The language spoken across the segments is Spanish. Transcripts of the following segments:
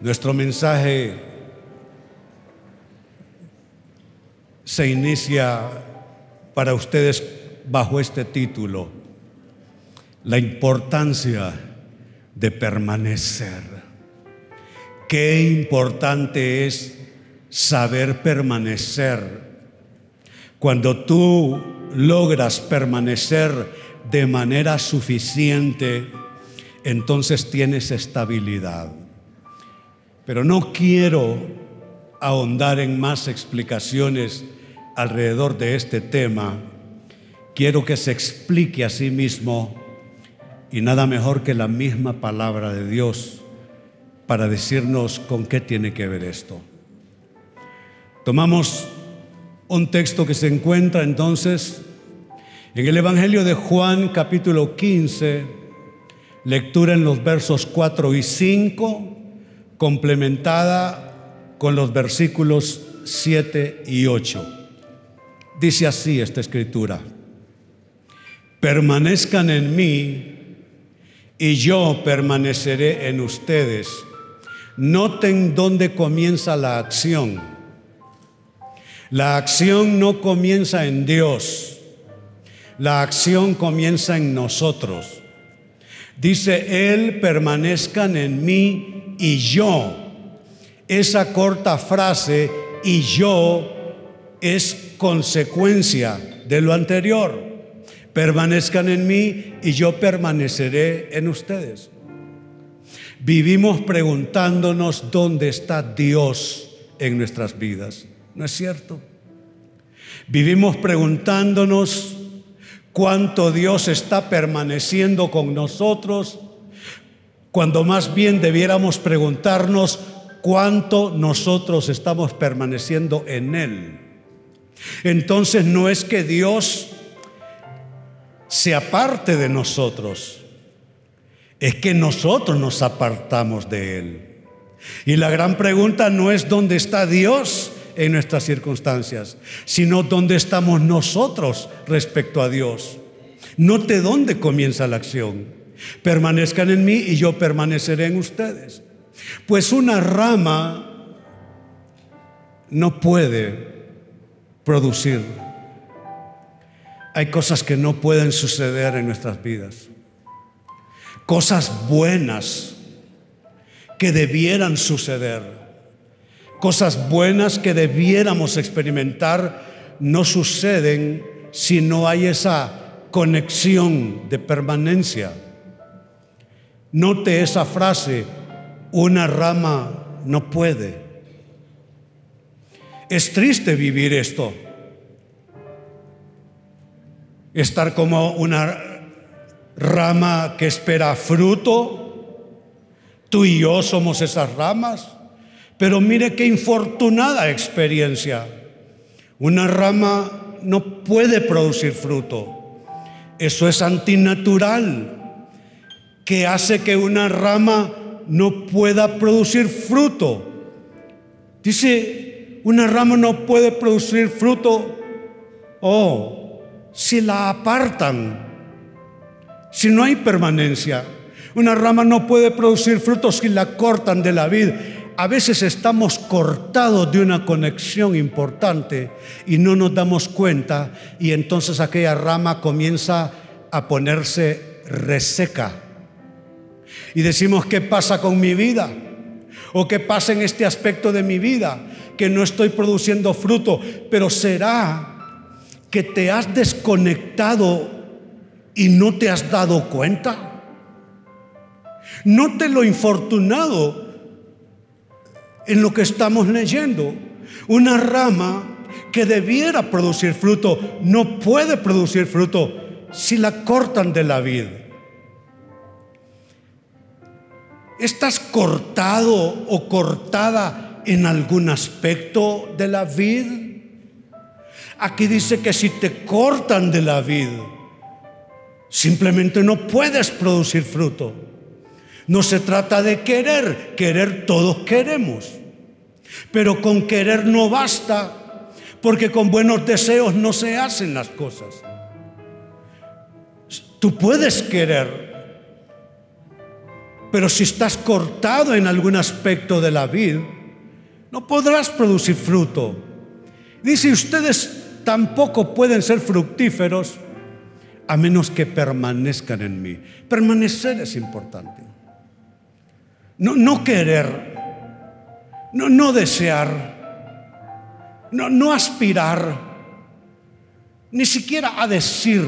Nuestro mensaje se inicia para ustedes bajo este título, la importancia de permanecer. Qué importante es saber permanecer. Cuando tú logras permanecer de manera suficiente, entonces tienes estabilidad. Pero no quiero ahondar en más explicaciones alrededor de este tema. Quiero que se explique a sí mismo y nada mejor que la misma palabra de Dios para decirnos con qué tiene que ver esto. Tomamos un texto que se encuentra entonces en el Evangelio de Juan capítulo 15, lectura en los versos 4 y 5 complementada con los versículos 7 y 8. Dice así esta escritura, permanezcan en mí y yo permaneceré en ustedes. Noten dónde comienza la acción. La acción no comienza en Dios, la acción comienza en nosotros. Dice, Él permanezcan en mí y yo. Esa corta frase y yo es consecuencia de lo anterior. Permanezcan en mí y yo permaneceré en ustedes. Vivimos preguntándonos dónde está Dios en nuestras vidas. ¿No es cierto? Vivimos preguntándonos cuánto Dios está permaneciendo con nosotros cuando más bien debiéramos preguntarnos cuánto nosotros estamos permaneciendo en Él. Entonces no es que Dios se aparte de nosotros, es que nosotros nos apartamos de Él. Y la gran pregunta no es dónde está Dios en nuestras circunstancias, sino dónde estamos nosotros respecto a Dios. Note dónde comienza la acción. Permanezcan en mí y yo permaneceré en ustedes. Pues una rama no puede producir. Hay cosas que no pueden suceder en nuestras vidas. Cosas buenas que debieran suceder. Cosas buenas que debiéramos experimentar no suceden si no hay esa conexión de permanencia. Note esa frase, una rama no puede. Es triste vivir esto. Estar como una rama que espera fruto. Tú y yo somos esas ramas. Pero mire qué infortunada experiencia. Una rama no puede producir fruto. Eso es antinatural que hace que una rama no pueda producir fruto. Dice, una rama no puede producir fruto, oh, si la apartan, si no hay permanencia. Una rama no puede producir fruto si la cortan de la vid. A veces estamos cortados de una conexión importante y no nos damos cuenta y entonces aquella rama comienza a ponerse reseca y decimos, ¿qué pasa con mi vida? ¿O qué pasa en este aspecto de mi vida? Que no estoy produciendo fruto, pero será que te has desconectado y no te has dado cuenta. No te lo infortunado en lo que estamos leyendo. Una rama que debiera producir fruto no puede producir fruto si la cortan de la vida. ¿Estás cortado o cortada en algún aspecto de la vida? Aquí dice que si te cortan de la vida, simplemente no puedes producir fruto. No se trata de querer, querer todos queremos. Pero con querer no basta, porque con buenos deseos no se hacen las cosas. Tú puedes querer, Pero si estás cortado en algún aspecto de la vid, no podrás producir fruto. Dice, ustedes tampoco pueden ser fructíferos a menos que permanezcan en mí. Permanecer es importante. No, no querer, no, no desear, no, no aspirar, ni siquiera a decir,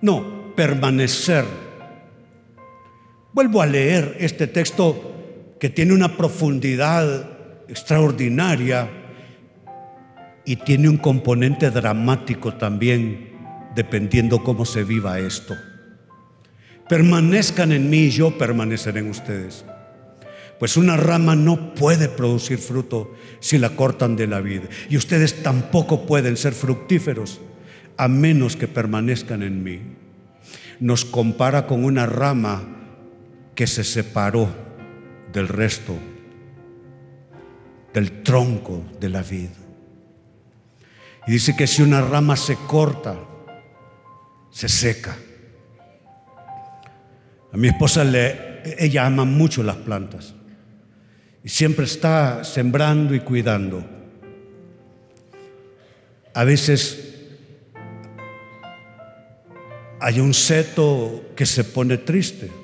no, permanecer. Vuelvo a leer este texto que tiene una profundidad extraordinaria y tiene un componente dramático también, dependiendo cómo se viva esto. Permanezcan en mí y yo permaneceré en ustedes. Pues una rama no puede producir fruto si la cortan de la vida. Y ustedes tampoco pueden ser fructíferos a menos que permanezcan en mí. Nos compara con una rama que se separó del resto, del tronco de la vida. Y dice que si una rama se corta, se seca. A mi esposa le, ella ama mucho las plantas y siempre está sembrando y cuidando. A veces hay un seto que se pone triste.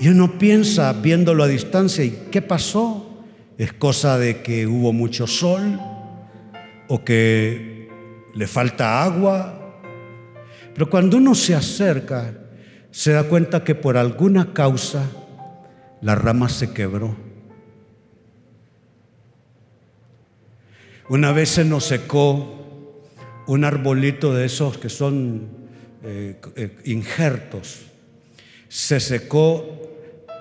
Y uno piensa, viéndolo a distancia, ¿y qué pasó? ¿Es cosa de que hubo mucho sol? ¿O que le falta agua? Pero cuando uno se acerca, se da cuenta que por alguna causa la rama se quebró. Una vez se nos secó un arbolito de esos que son eh, eh, injertos. Se secó,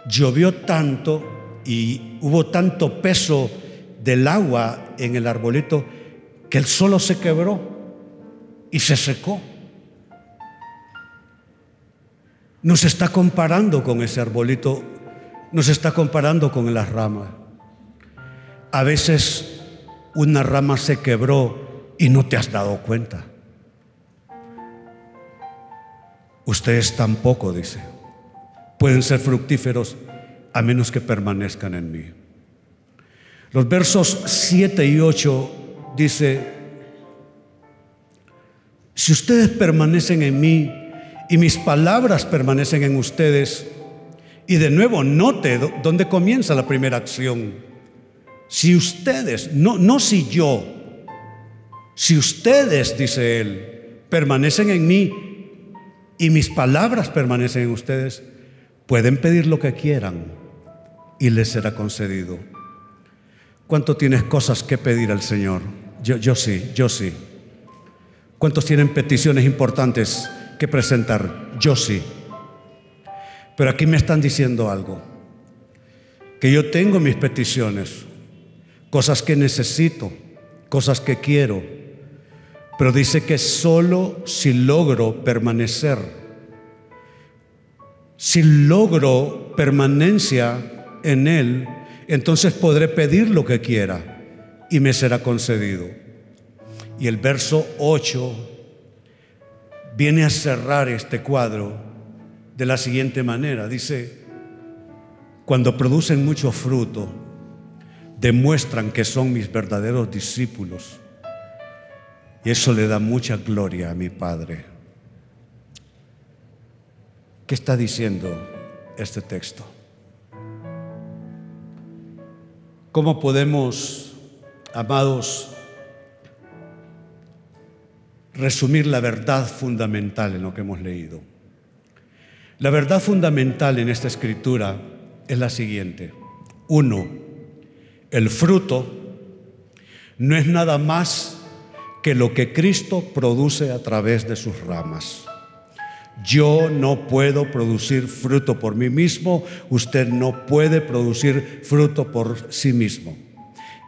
llovió tanto y hubo tanto peso del agua en el arbolito que el solo se quebró y se secó. Nos está comparando con ese arbolito nos está comparando con las ramas. A veces una rama se quebró y no te has dado cuenta. Ustedes tampoco, dice, pueden ser fructíferos a menos que permanezcan en mí. Los versos 7 y 8 dice, si ustedes permanecen en mí y mis palabras permanecen en ustedes, y de nuevo, note dónde comienza la primera acción. Si ustedes, no, no si yo, si ustedes, dice él, permanecen en mí y mis palabras permanecen en ustedes, pueden pedir lo que quieran y les será concedido. ¿Cuánto tienes cosas que pedir al Señor? Yo, yo sí, yo sí. ¿Cuántos tienen peticiones importantes que presentar? Yo sí. Pero aquí me están diciendo algo, que yo tengo mis peticiones, cosas que necesito, cosas que quiero, pero dice que solo si logro permanecer, si logro permanencia en Él, entonces podré pedir lo que quiera y me será concedido. Y el verso 8 viene a cerrar este cuadro de la siguiente manera. Dice, cuando producen mucho fruto, demuestran que son mis verdaderos discípulos. Y eso le da mucha gloria a mi Padre. ¿Qué está diciendo este texto? ¿Cómo podemos, amados, resumir la verdad fundamental en lo que hemos leído? La verdad fundamental en esta escritura es la siguiente. Uno, el fruto no es nada más que lo que Cristo produce a través de sus ramas. Yo no puedo producir fruto por mí mismo, usted no puede producir fruto por sí mismo.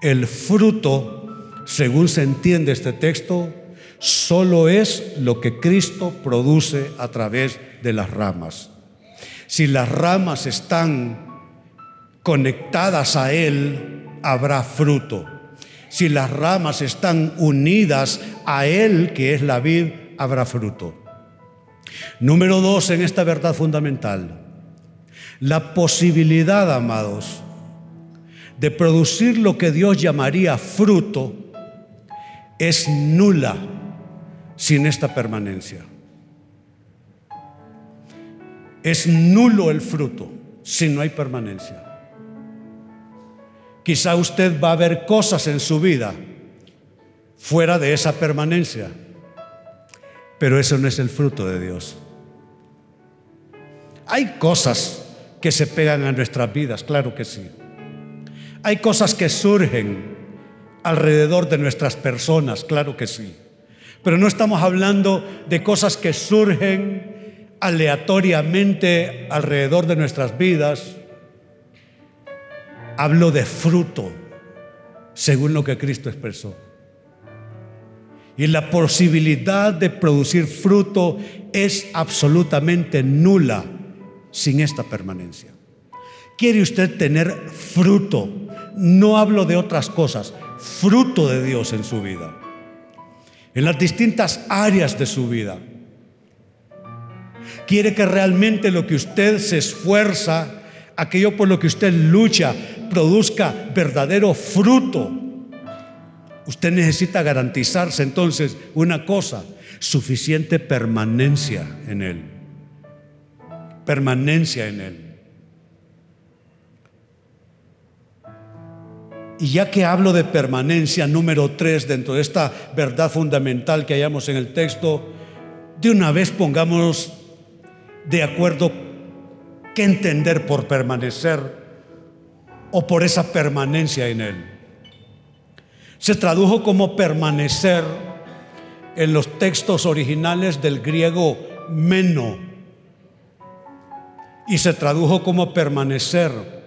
El fruto, según se entiende este texto, solo es lo que Cristo produce a través de las ramas. Si las ramas están conectadas a Él, habrá fruto. Si las ramas están unidas a Él, que es la vid, habrá fruto. Número dos en esta verdad fundamental. La posibilidad, amados, de producir lo que Dios llamaría fruto es nula sin esta permanencia. Es nulo el fruto si no hay permanencia. Quizá usted va a ver cosas en su vida fuera de esa permanencia, pero eso no es el fruto de Dios. Hay cosas que se pegan a nuestras vidas, claro que sí. Hay cosas que surgen alrededor de nuestras personas, claro que sí. Pero no estamos hablando de cosas que surgen aleatoriamente alrededor de nuestras vidas. Hablo de fruto, según lo que Cristo expresó. Y la posibilidad de producir fruto es absolutamente nula sin esta permanencia. ¿Quiere usted tener fruto? No hablo de otras cosas, fruto de Dios en su vida, en las distintas áreas de su vida. Quiere que realmente lo que usted se esfuerza, aquello por lo que usted lucha, produzca verdadero fruto. Usted necesita garantizarse entonces una cosa, suficiente permanencia en Él. Permanencia en Él. Y ya que hablo de permanencia número tres dentro de esta verdad fundamental que hallamos en el texto, de una vez pongámonos de acuerdo qué entender por permanecer o por esa permanencia en Él. Se tradujo como permanecer en los textos originales del griego meno. Y se tradujo como permanecer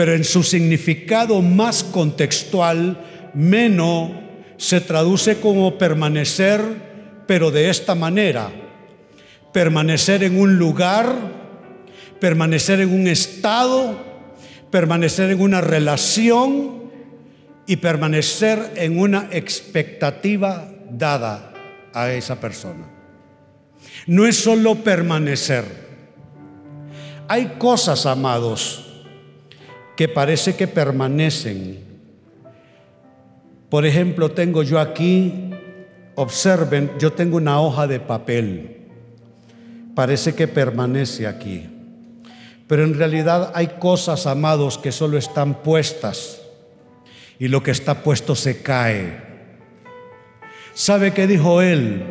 pero en su significado más contextual, meno se traduce como permanecer, pero de esta manera, permanecer en un lugar, permanecer en un estado, permanecer en una relación y permanecer en una expectativa dada a esa persona. No es solo permanecer. Hay cosas, amados, que parece que permanecen. Por ejemplo, tengo yo aquí, observen, yo tengo una hoja de papel. Parece que permanece aquí. Pero en realidad hay cosas, amados, que solo están puestas. Y lo que está puesto se cae. ¿Sabe qué dijo él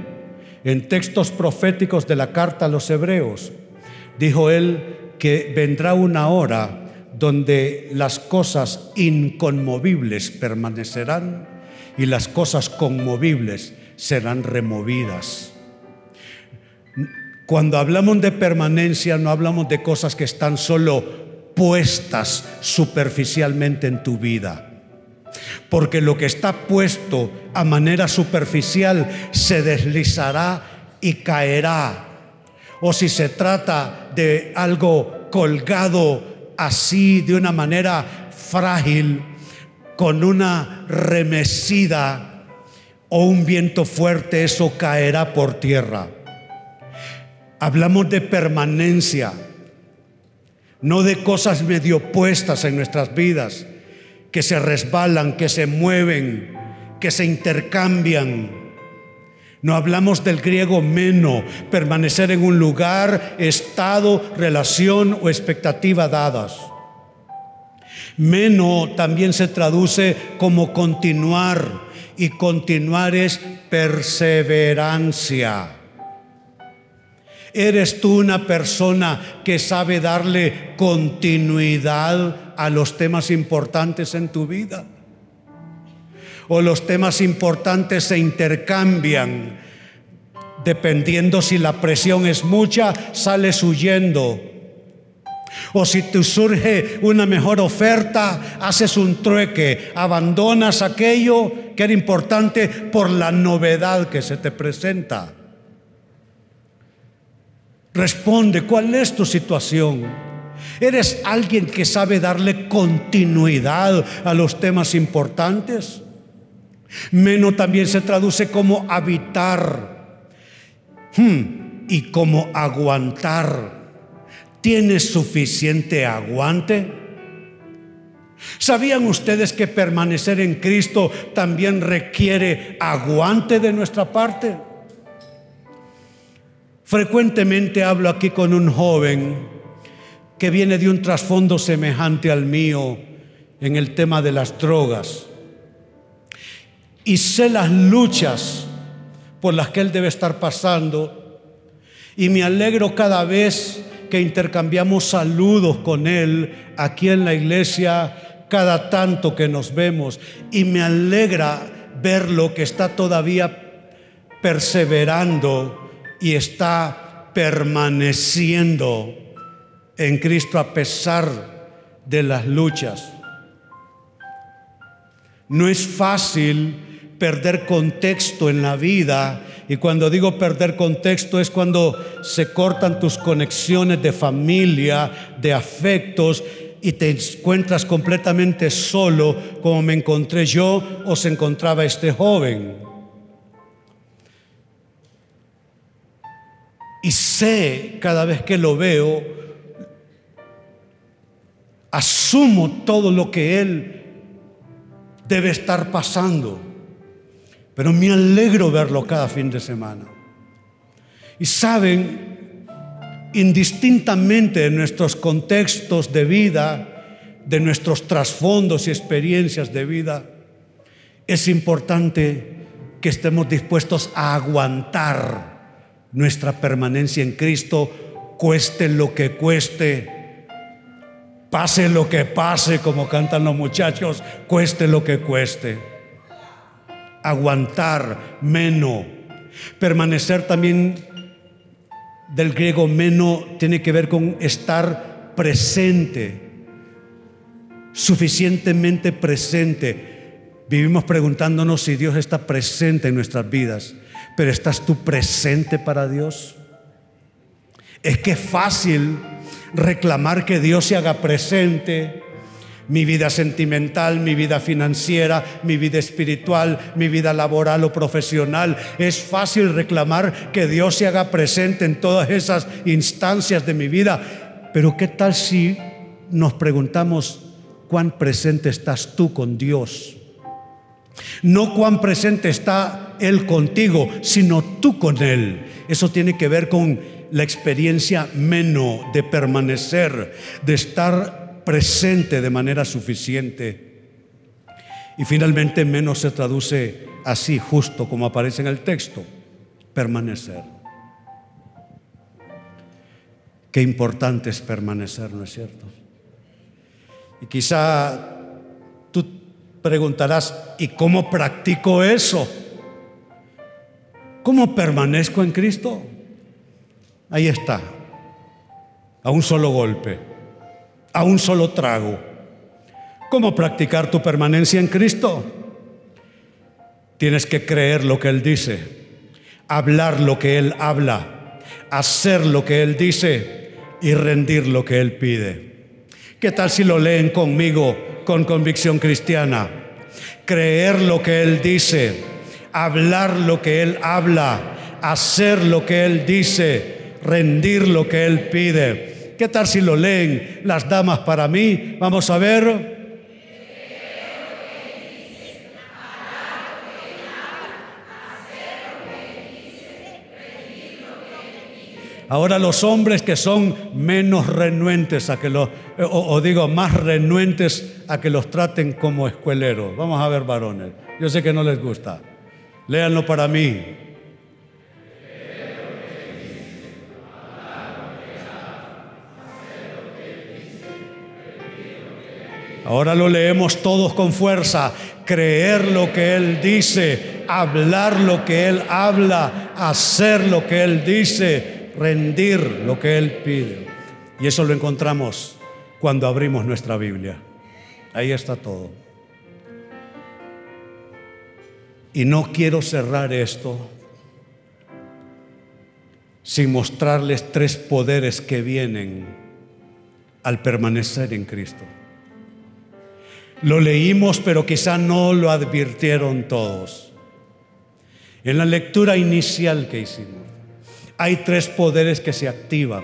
en textos proféticos de la carta a los hebreos? Dijo él que vendrá una hora donde las cosas inconmovibles permanecerán y las cosas conmovibles serán removidas. Cuando hablamos de permanencia no hablamos de cosas que están solo puestas superficialmente en tu vida. Porque lo que está puesto a manera superficial se deslizará y caerá. O si se trata de algo colgado así de una manera frágil, con una remecida o un viento fuerte, eso caerá por tierra. Hablamos de permanencia, no de cosas medio puestas en nuestras vidas, que se resbalan, que se mueven, que se intercambian. No hablamos del griego meno, permanecer en un lugar, estado, relación o expectativa dadas. Meno también se traduce como continuar y continuar es perseverancia. ¿Eres tú una persona que sabe darle continuidad a los temas importantes en tu vida? o los temas importantes se intercambian. Dependiendo si la presión es mucha, sales huyendo. O si te surge una mejor oferta, haces un trueque, abandonas aquello que era importante por la novedad que se te presenta. Responde, ¿cuál es tu situación? ¿Eres alguien que sabe darle continuidad a los temas importantes? Meno también se traduce como habitar hmm, y como aguantar. ¿Tienes suficiente aguante? ¿Sabían ustedes que permanecer en Cristo también requiere aguante de nuestra parte? Frecuentemente hablo aquí con un joven que viene de un trasfondo semejante al mío en el tema de las drogas. Y sé las luchas por las que él debe estar pasando. Y me alegro cada vez que intercambiamos saludos con él aquí en la iglesia, cada tanto que nos vemos. Y me alegra verlo que está todavía perseverando y está permaneciendo en Cristo a pesar de las luchas. No es fácil perder contexto en la vida y cuando digo perder contexto es cuando se cortan tus conexiones de familia, de afectos y te encuentras completamente solo como me encontré yo o se encontraba este joven. Y sé cada vez que lo veo, asumo todo lo que él debe estar pasando. Pero me alegro verlo cada fin de semana. Y saben, indistintamente de nuestros contextos de vida, de nuestros trasfondos y experiencias de vida, es importante que estemos dispuestos a aguantar nuestra permanencia en Cristo, cueste lo que cueste Pase lo que pase, como cantan los muchachos, cueste lo que cueste. Aguantar, meno. Permanecer también del griego meno tiene que ver con estar presente, suficientemente presente. Vivimos preguntándonos si Dios está presente en nuestras vidas, pero ¿estás tú presente para Dios? Es que es fácil reclamar que Dios se haga presente. Mi vida sentimental, mi vida financiera, mi vida espiritual, mi vida laboral o profesional. Es fácil reclamar que Dios se haga presente en todas esas instancias de mi vida. Pero ¿qué tal si nos preguntamos cuán presente estás tú con Dios? No cuán presente está Él contigo, sino tú con Él. Eso tiene que ver con la experiencia menos de permanecer, de estar presente de manera suficiente. Y finalmente menos se traduce así, justo como aparece en el texto, permanecer. Qué importante es permanecer, ¿no es cierto? Y quizá preguntarás, ¿y cómo practico eso? ¿Cómo permanezco en Cristo? Ahí está, a un solo golpe, a un solo trago. ¿Cómo practicar tu permanencia en Cristo? Tienes que creer lo que Él dice, hablar lo que Él habla, hacer lo que Él dice y rendir lo que Él pide. ¿Qué tal si lo leen conmigo con convicción cristiana? Creer lo que Él dice, hablar lo que Él habla, hacer lo que Él dice rendir lo que Él pide. ¿Qué tal si lo leen las damas para mí? Vamos a ver. Ahora los hombres que son menos renuentes a que o, o, digo, más renuentes a que los traten como escueleros. Vamos a ver varones. Yo sé que no les gusta. Léanlo para mí. Ahora lo leemos todos con fuerza. Creer lo que Él dice, hablar lo que Él habla, hacer lo que Él dice, rendir lo que Él pide. Y eso lo encontramos cuando abrimos nuestra Biblia. Ahí está todo. Y no quiero cerrar esto sin mostrarles tres poderes que vienen al permanecer en Cristo. Lo leímos, pero quizá no lo advirtieron todos. En la lectura inicial que hicimos, hay tres poderes que se activan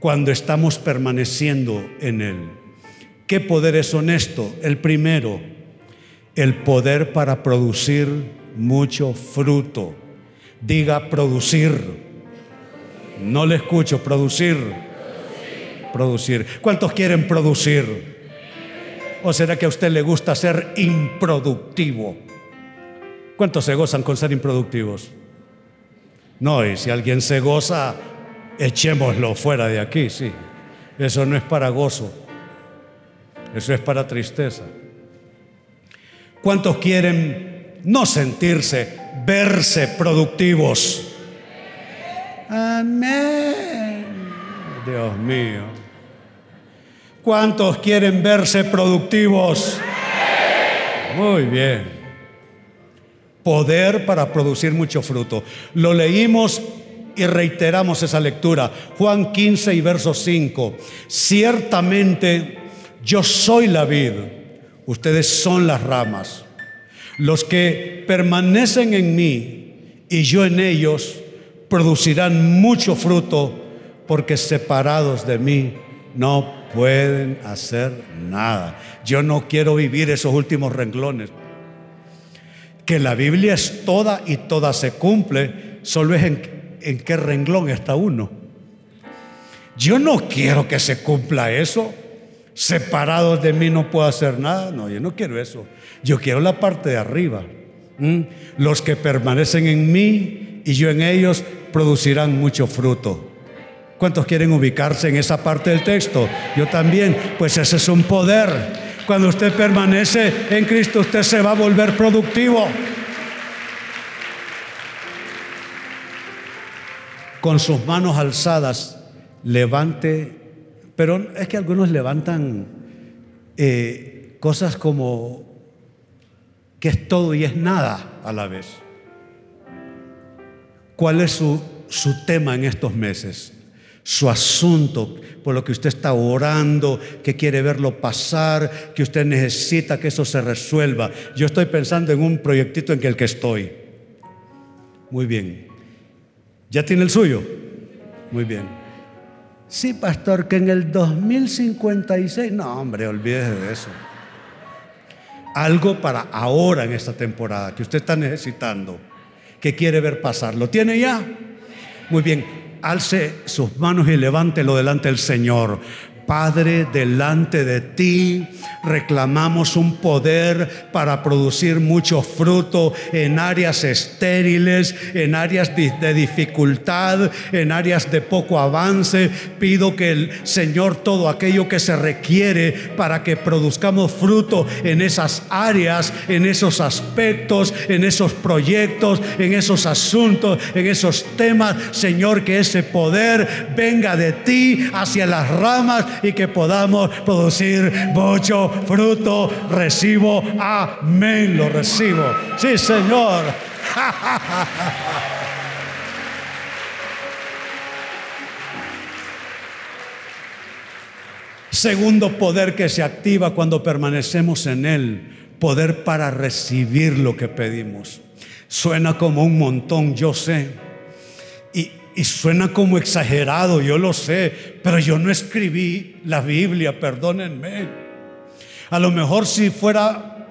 cuando estamos permaneciendo en Él. ¿Qué poder es honesto? El primero, el poder para producir mucho fruto. Diga producir. No le escucho, producir. Producir. ¿Cuántos quieren producir? ¿O será que a usted le gusta ser improductivo? ¿Cuántos se gozan con ser improductivos? No, y si alguien se goza, echémoslo fuera de aquí, sí. Eso no es para gozo, eso es para tristeza. ¿Cuántos quieren no sentirse, verse productivos? Amén. Dios mío. ¿Cuántos quieren verse productivos? Muy bien. Poder para producir mucho fruto. Lo leímos y reiteramos esa lectura. Juan 15 y verso 5. Ciertamente yo soy la vid, ustedes son las ramas. Los que permanecen en mí y yo en ellos producirán mucho fruto porque separados de mí no pueden hacer nada. Yo no quiero vivir esos últimos renglones. Que la Biblia es toda y toda se cumple, solo es en, en qué renglón está uno. Yo no quiero que se cumpla eso. Separados de mí no puedo hacer nada. No, yo no quiero eso. Yo quiero la parte de arriba. Los que permanecen en mí y yo en ellos producirán mucho fruto. ¿Cuántos quieren ubicarse en esa parte del texto? Yo también, pues ese es un poder. Cuando usted permanece en Cristo, usted se va a volver productivo. Con sus manos alzadas, levante, pero es que algunos levantan eh, cosas como que es todo y es nada a la vez. ¿Cuál es su, su tema en estos meses? Su asunto, por lo que usted está orando, que quiere verlo pasar, que usted necesita que eso se resuelva. Yo estoy pensando en un proyectito en el que estoy. Muy bien. ¿Ya tiene el suyo? Muy bien. Sí, pastor, que en el 2056, no, hombre, olvídese de eso algo para ahora en esta temporada que usted está necesitando, que quiere ver pasar. ¿Lo tiene ya? Muy bien, alce sus manos y levántelo delante del Señor. Padre, delante de ti reclamamos un poder para producir mucho fruto en áreas estériles, en áreas de dificultad, en áreas de poco avance. Pido que el Señor todo aquello que se requiere para que produzcamos fruto en esas áreas, en esos aspectos, en esos proyectos, en esos asuntos, en esos temas, Señor, que ese poder venga de ti hacia las ramas y que podamos producir mucho fruto. Recibo, amén, lo recibo. Sí, Señor. Segundo poder que se activa cuando permanecemos en Él, poder para recibir lo que pedimos. Suena como un montón, yo sé. Y, suena como exagerado, yo lo sé, pero yo no escribí la Biblia, perdónenme. A lo mejor si fuera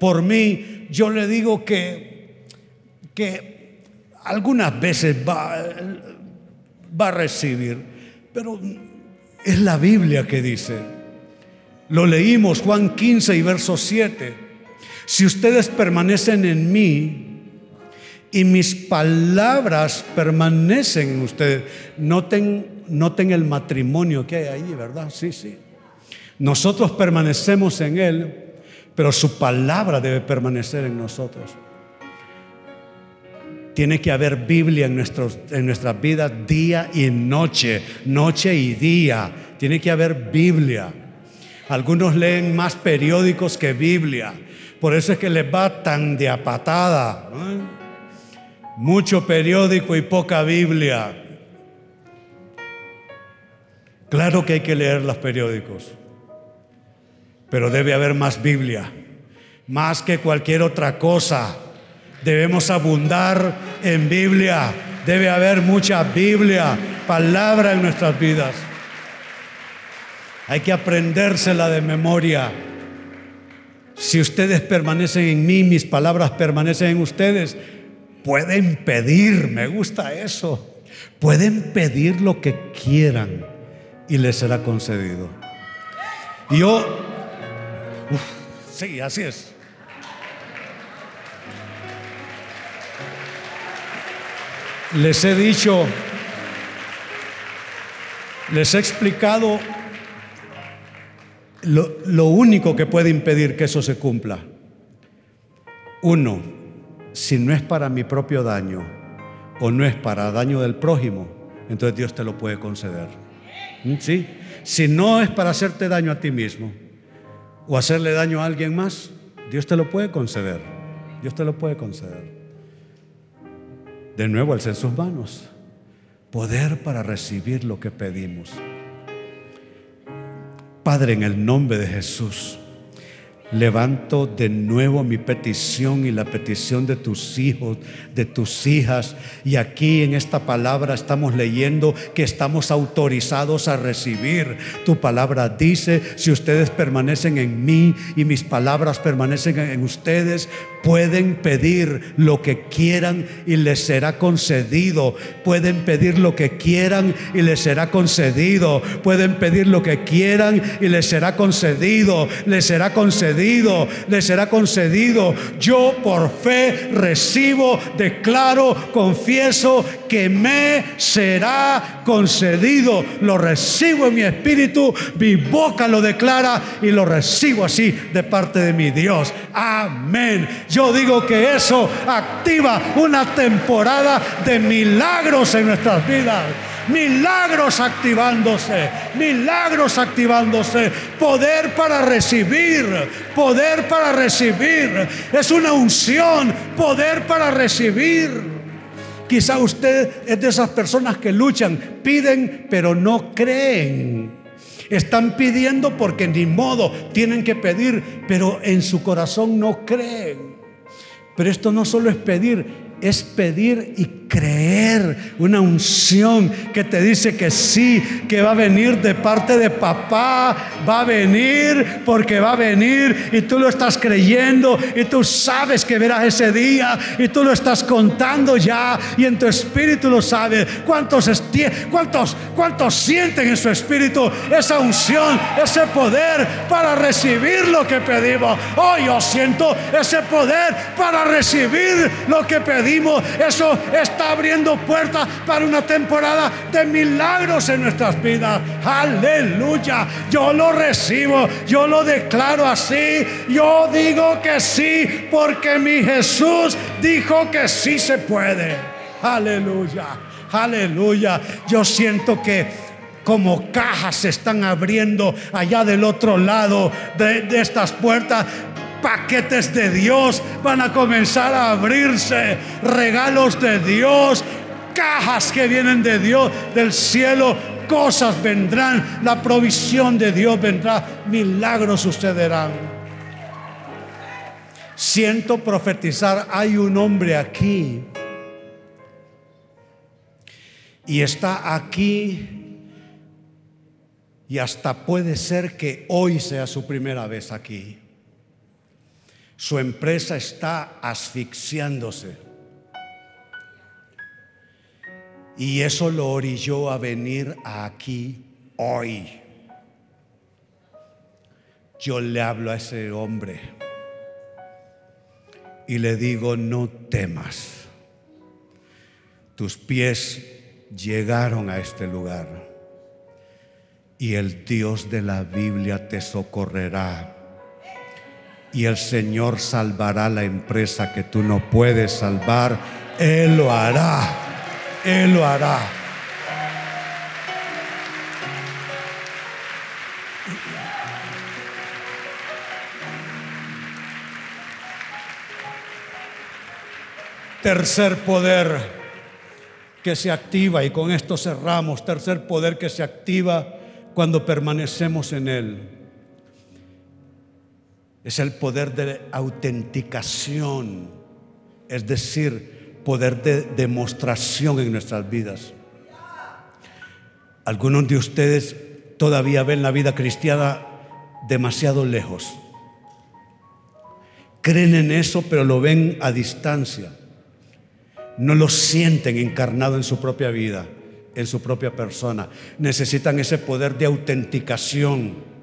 por mí, yo le digo que, que algunas veces va, va a recibir, pero es la Biblia que dice. Lo leímos Juan 15 y verso 7. Si ustedes permanecen en mí y mis palabras permanecen en ustedes. Noten, noten el matrimonio que hay ahí, ¿verdad? Sí, sí. Nosotros permanecemos en Él, pero su palabra debe permanecer en nosotros. Tiene que haber Biblia en, nuestros, en nuestras vidas día y noche, noche y día. Tiene que haber Biblia. Algunos leen más periódicos que Biblia. Por eso es que les va tan de apatada. ¿no? Mucho periódico y poca Biblia. Claro que hay que leer los periódicos, pero debe haber más Biblia, más que cualquier otra cosa. Debemos abundar en Biblia, debe haber mucha Biblia, palabra en nuestras vidas. Hay que aprendérsela de memoria. Si ustedes permanecen en mí, mis palabras permanecen en ustedes, pueden pedir, me gusta eso, pueden pedir lo que quieran y les será concedido. Y yo, sí, así es. Les he dicho, les he explicado lo, único que puede impedir que eso se cumpla. Uno, si no es para mi propio daño o no es para daño del prójimo, entonces Dios te lo puede conceder. ¿Mm? ¿Sí? Si no es para hacerte daño a ti mismo o hacerle daño a alguien más, Dios te lo puede conceder. Dios te lo puede conceder. De nuevo, alce en sus manos. Poder para recibir lo que pedimos. Padre, en el nombre de Jesús, levanto de nuevo mi petición y la petición de tus hijos, de tus hijas. Y aquí en esta palabra estamos leyendo que estamos autorizados a recibir. Tu palabra dice, si ustedes permanecen en mí y mis palabras permanecen en ustedes, pueden pedir lo que quieran y les será concedido. Pueden pedir lo que quieran y les será concedido. Pueden pedir lo que quieran y les será concedido. Les será concedido. Les será concedido. Yo por fe recibo, declaro, confieso que me será concedido. Lo recibo en mi espíritu, mi boca lo declara y lo recibo así de parte de mi Dios. Amén. Yo digo que eso activa una temporada de milagros en nuestras vidas. Milagros activándose, milagros activándose, poder para recibir, poder para recibir. Es una unción, poder para recibir. Quizá usted es de esas personas que luchan, piden, pero no creen. Están pidiendo porque ni modo tienen que pedir, pero en su corazón no creen. Pero esto no solo es pedir, es pedir y creer, una unción que te dice que sí, que va a venir de parte de papá, va a venir porque va a venir y tú lo estás creyendo y tú sabes que verás ese día y tú lo estás contando ya y en tu espíritu lo sabes. ¿Cuántos, cuántos, cuántos sienten en su espíritu esa unción, ese poder para recibir lo que pedimos? Oh, yo siento ese poder para recibir lo que pedimos. Eso está abriendo puertas para una temporada de milagros en nuestras vidas. Aleluya. Yo lo recibo, yo lo declaro así. Yo digo que sí porque mi Jesús dijo que sí se puede. Aleluya. Aleluya. Yo siento que como cajas se están abriendo allá del otro lado de, estas puertas paquetes de Dios van a comenzar a abrirse, regalos de Dios, cajas que vienen de Dios, del cielo, cosas vendrán, la provisión de Dios vendrá, milagros sucederán. Siento profetizar, hay un hombre aquí y está aquí y hasta puede ser que hoy sea su primera vez aquí. Su empresa está asfixiándose. Y eso lo orilló a venir aquí hoy. Yo le hablo a ese hombre y le digo, no temas. Tus pies llegaron a este lugar y el Dios de la Biblia te socorrerá y el Señor salvará la empresa que tú no puedes salvar. Él lo hará. Él lo hará. Tercer poder que se activa, y con esto cerramos, tercer poder que se activa cuando permanecemos en Él es el poder de autenticación, es decir, poder de demostración en nuestras vidas. Algunos de ustedes todavía ven la vida cristiana demasiado lejos. Creen en eso, pero lo ven a distancia. No lo sienten encarnado en su propia vida, en su propia persona. Necesitan ese poder de autenticación.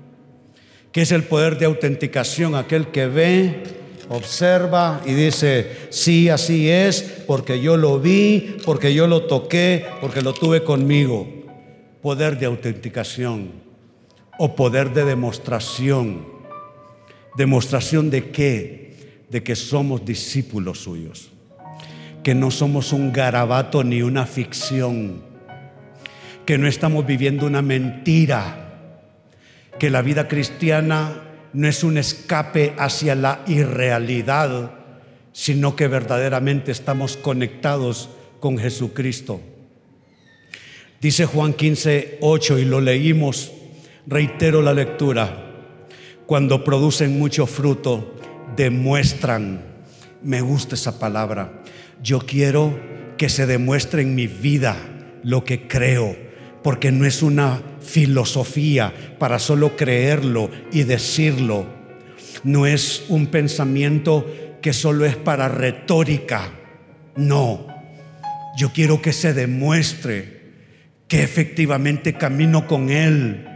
¿Qué es el poder de autenticación? Aquel que ve, observa y dice, sí, así es, porque yo lo vi, porque yo lo toqué, porque lo tuve conmigo. Poder de autenticación o poder de demostración. ¿Demostración de qué? De que somos discípulos suyos. Que no somos un garabato ni una ficción. Que no estamos viviendo una mentira. Que la vida cristiana no es un escape hacia la irrealidad, sino que verdaderamente estamos conectados con Jesucristo. Dice Juan 15, 8 y lo leímos Reitero la lectura. Cuando producen mucho fruto, demuestran. Me gusta esa palabra. Yo quiero que se demuestre en mi vida lo que creo, porque no es una filosofía para solo creerlo y decirlo. No es un pensamiento que solo es para retórica. No, yo quiero que se demuestre que efectivamente camino con Él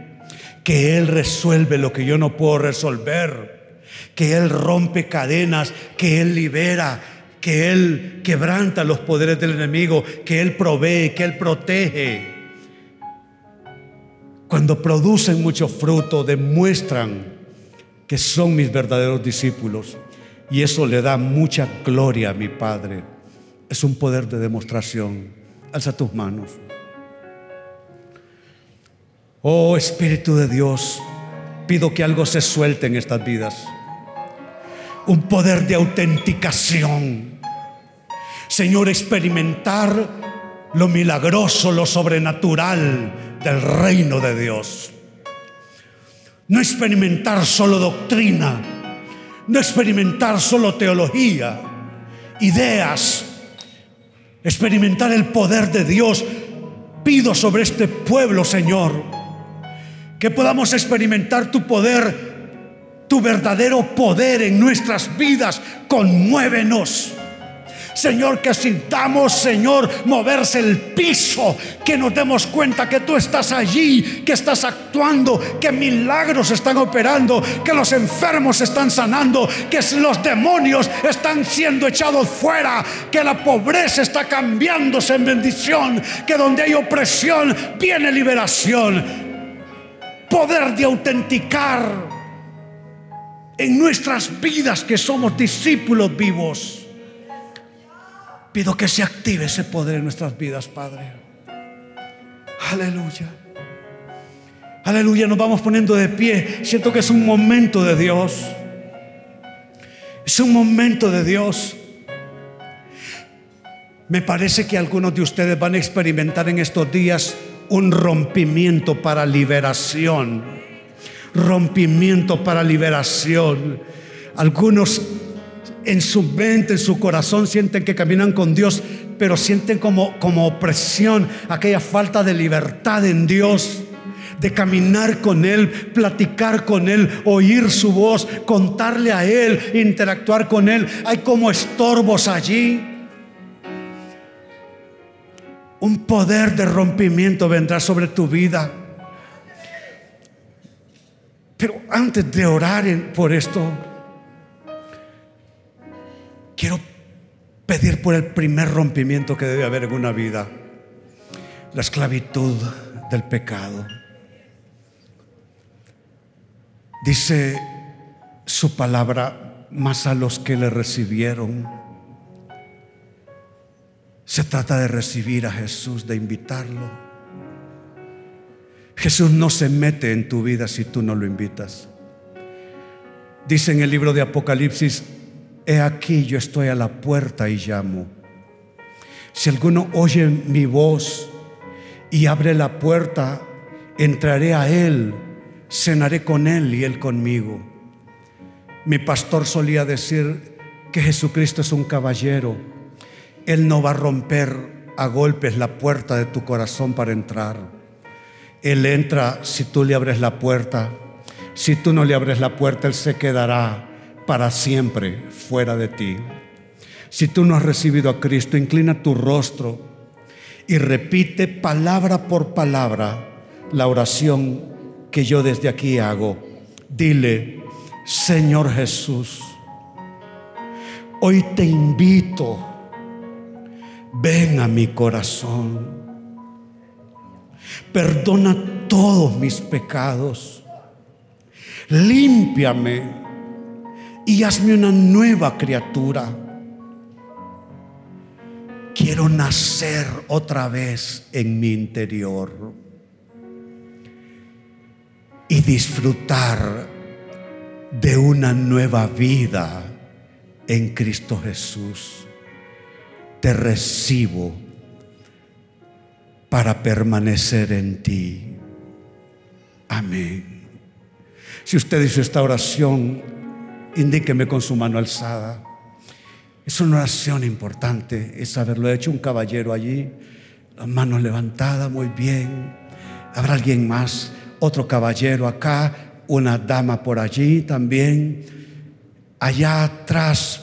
que Él resuelve lo que yo no puedo resolver, que Él rompe cadenas, que Él libera, que Él quebranta los poderes del enemigo, que Él provee, que Él protege. Cuando producen mucho fruto, demuestran que son mis verdaderos discípulos. Y eso le da mucha gloria a mi Padre. Es un poder de demostración. Alza tus manos. Oh Espíritu de Dios, pido que algo se suelte en estas vidas. Un poder de autenticación. Señor, experimentar lo milagroso, lo sobrenatural del reino de Dios. No experimentar solo doctrina, no experimentar solo teología, ideas, experimentar el poder de Dios. Pido sobre este pueblo, Señor, que podamos experimentar tu poder, tu verdadero poder en nuestras vidas. Conmuévenos. Señor, que sintamos, Señor, moverse el piso, que nos demos cuenta que tú estás allí, que estás actuando, que milagros están operando, que los enfermos están sanando, que los demonios están siendo echados fuera, que la pobreza está cambiándose en bendición, que donde hay opresión viene liberación poder de autenticar en nuestras vidas que somos discípulos vivos. Pido que se active ese poder en nuestras vidas, Padre. Aleluya. Aleluya, nos vamos poniendo de pie. Siento que es un momento de Dios. Es un momento de Dios. Me parece que algunos de ustedes van a experimentar en estos días un rompimiento para liberación. Rompimiento para liberación. Algunos en su mente, en su corazón sienten que caminan con Dios, pero sienten como, como opresión, aquella falta de libertad en Dios de caminar con Él, platicar con Él, oír su voz, contarle a Él, interactuar con Él. Hay como estorbos allí. Un poder de rompimiento vendrá sobre tu vida. Pero antes de orar por esto, quiero pedir por el primer rompimiento que debe haber en una vida, la esclavitud del pecado. Dice su palabra, más a los que le recibieron se trata de recibir a Jesús, de invitarlo. Jesús no se mete en tu vida si tú no lo invitas. Dice en el libro de Apocalipsis, he aquí yo estoy a la puerta y llamo. Si alguno oye mi voz y abre la puerta, entraré a él, cenaré con él y él conmigo. Mi pastor solía decir que Jesucristo es un caballero él no va a romper a golpes la puerta de tu corazón para entrar. Él entra si tú le abres la puerta. Si tú no le abres la puerta, Él se quedará para siempre fuera de ti. Si tú no has recibido a Cristo, inclina tu rostro y repite palabra por palabra la oración que yo desde aquí hago. Dile, Señor Jesús, hoy te invito, ven a mi corazón, perdona todos mis pecados, límpiame y hazme una nueva criatura. Quiero nacer otra vez en mi interior y disfrutar de una nueva vida en Cristo Jesús. Te recibo para permanecer en ti. Amén. Si usted hizo esta oración, indíqueme con su mano alzada. Es una oración importante, es haberlo hecho un caballero allí, las manos levantadas, muy bien. Habrá alguien más, otro caballero acá, una dama por allí también. Allá atrás,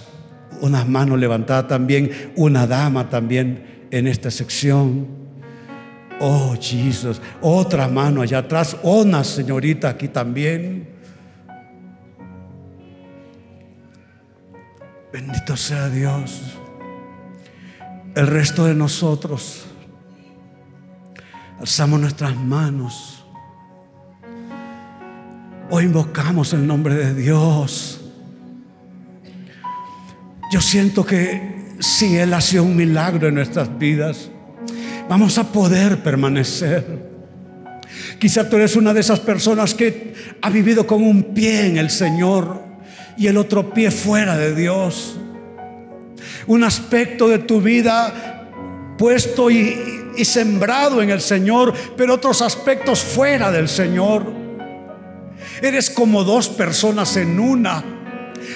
unas manos levantadas también, una dama también en esta sección. Oh, Jesús, otra mano allá atrás, una señorita aquí también. Bendito sea Dios. El resto de nosotros alzamos nuestras manos. Hoy invocamos el nombre de Dios. Yo siento que si Él hace un milagro en nuestras vidas, vamos a poder permanecer. Quizá tú eres una de esas personas que ha vivido con un pie en el Señor y el otro pie fuera de Dios. Un aspecto de tu vida puesto y, sembrado en el Señor, pero otros aspectos fuera del Señor. Eres como dos personas en una.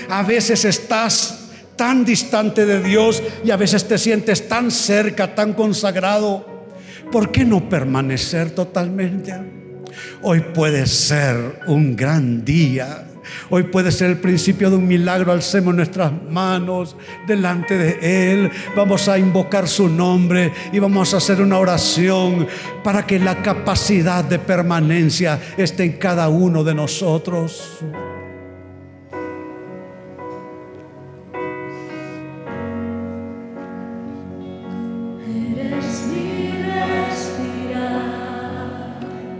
A veces estás tan distante de Dios y a veces te sientes tan cerca, tan consagrado. ¿Por qué no permanecer totalmente? Hoy puede ser un gran día Hoy puede ser el principio de un milagro. Alcemos nuestras manos delante de Él. Vamos a invocar su nombre y vamos a hacer una oración para que la capacidad de permanencia esté en cada uno de nosotros.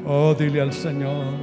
Oh, dile al Señor.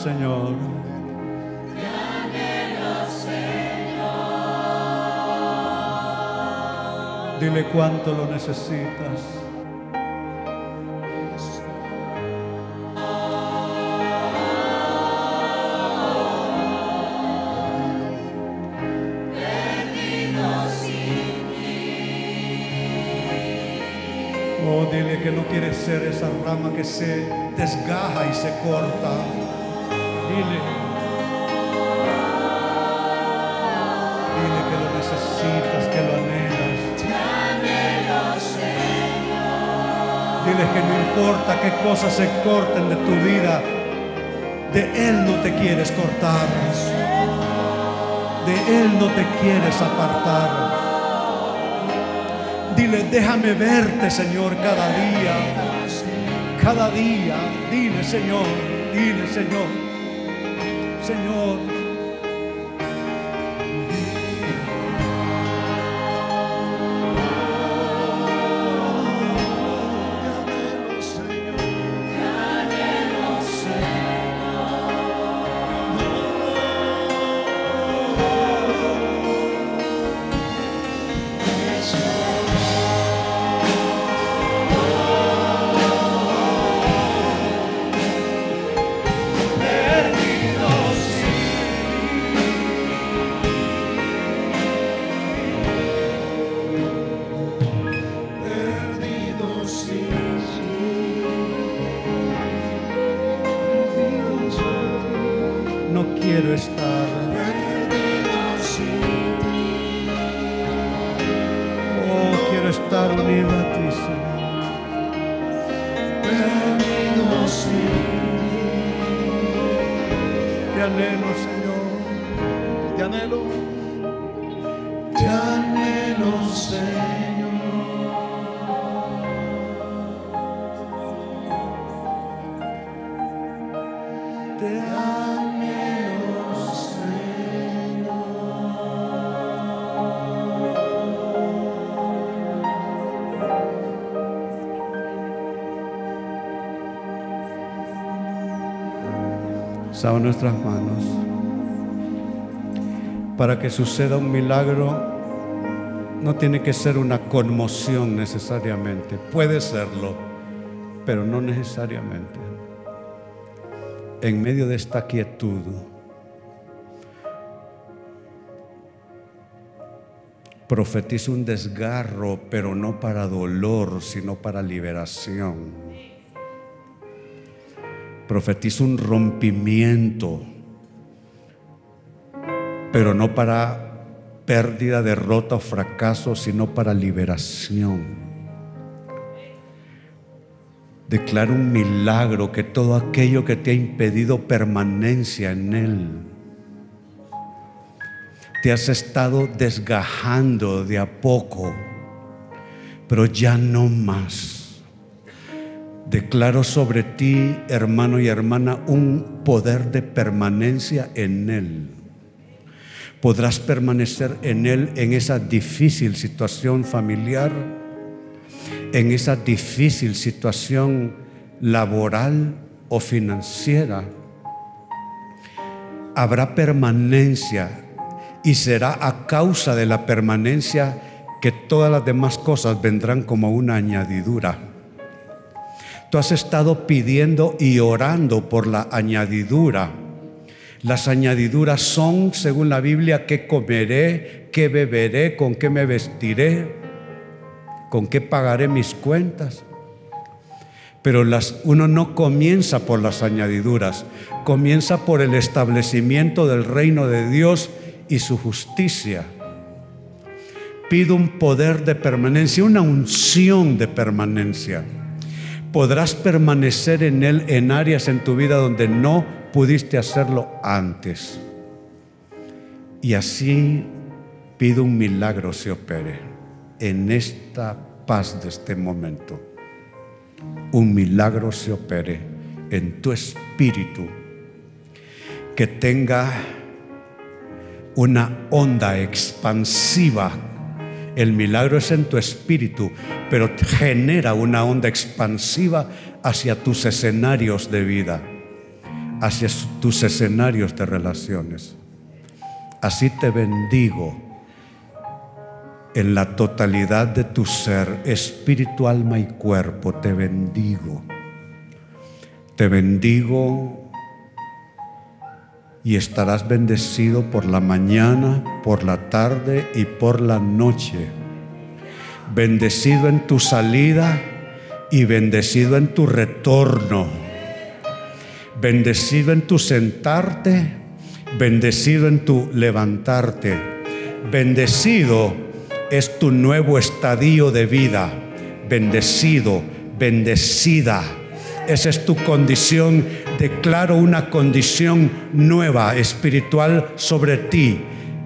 Al Señor. Dile cuánto lo necesitas. Oh, dile que no quieres ser esa rama que se desgaja y se corta. Dile. Dile que lo necesitas, que lo anhelas. Dile que no importa qué cosas se corten de tu vida, de Él no te quieres cortar. De Él no te quieres apartar. Dile, déjame verte, Señor, cada día. Cada día. Dile, Señor. Dile, Señor. Señor. Nuestras manos. Para que suceda un milagro, no tiene que ser una conmoción necesariamente. Puede serlo, pero no necesariamente. En medio de esta quietud, profetiza un desgarro, pero no para dolor, sino para liberación. Profetiza un rompimiento, pero no para pérdida, derrota o fracaso, sino para liberación. Declara un milagro que todo aquello que te ha impedido permanencia en Él, te has estado desgajando de a poco, pero ya no más. Declaro sobre ti, hermano y hermana, un poder de permanencia en Él. Podrás permanecer en Él en esa difícil situación familiar, en esa difícil situación laboral o financiera. Habrá permanencia y será a causa de la permanencia que todas las demás cosas vendrán como una añadidura. Tú has estado pidiendo y orando por la añadidura. Las añadiduras son, según la Biblia, qué comeré, qué beberé, con qué me vestiré, con qué pagaré mis cuentas. Pero las, uno no comienza por las añadiduras, comienza por el establecimiento del reino de Dios y su justicia. Pido un poder de permanencia, una unción de permanencia. Podrás permanecer en Él en áreas en tu vida donde no pudiste hacerlo antes. Y así pido un milagro se opere en esta paz de este momento. Un milagro se opere en tu espíritu que tenga una onda expansiva. El milagro es en tu espíritu, pero genera una onda expansiva hacia tus escenarios de vida, hacia tus escenarios de relaciones. Así te bendigo en la totalidad de tu ser, espíritu, alma y cuerpo. Te bendigo. Te bendigo y estarás bendecido por la mañana, por la tarde y por la noche. Bendecido en tu salida y bendecido en tu retorno. Bendecido en tu sentarte, bendecido en tu levantarte. Bendecido es tu nuevo estadio de vida. Bendecido, bendecida. Esa es tu condición. Declaro una condición nueva espiritual sobre ti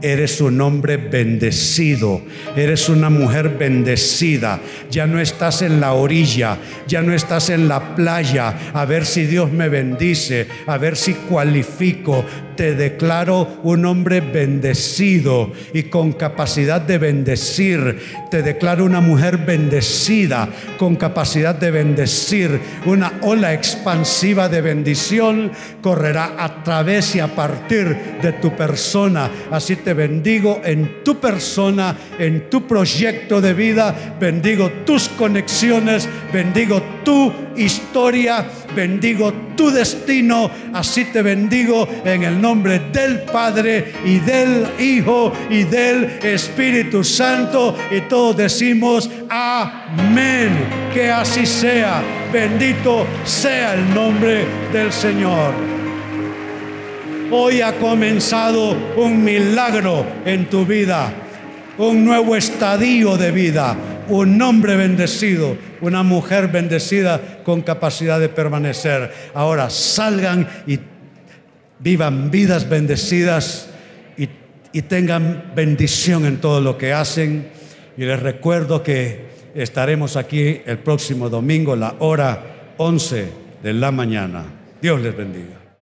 Eres un hombre bendecido, eres una mujer bendecida. Ya no estás en la orilla, ya no estás en la playa a ver si Dios me bendice, a ver si cualifico. Te declaro un hombre bendecido y con capacidad de bendecir. Te declaro una mujer bendecida con capacidad de bendecir. Una ola expansiva de bendición correrá a través y a partir de tu persona. Así te bendigo en tu persona, en tu proyecto de vida, bendigo tus conexiones, bendigo tu historia, bendigo tu destino, así te bendigo en el nombre del Padre y del Hijo y del Espíritu Santo y todos decimos amén, que así sea, bendito sea el nombre del Señor. Hoy ha comenzado un milagro en tu vida, un nuevo estadio de vida, un hombre bendecido, una mujer bendecida con capacidad de permanecer. Ahora salgan y vivan vidas bendecidas y, tengan bendición en todo lo que hacen. Y les recuerdo que estaremos aquí el próximo domingo, la hora 11 de la mañana. Dios les bendiga.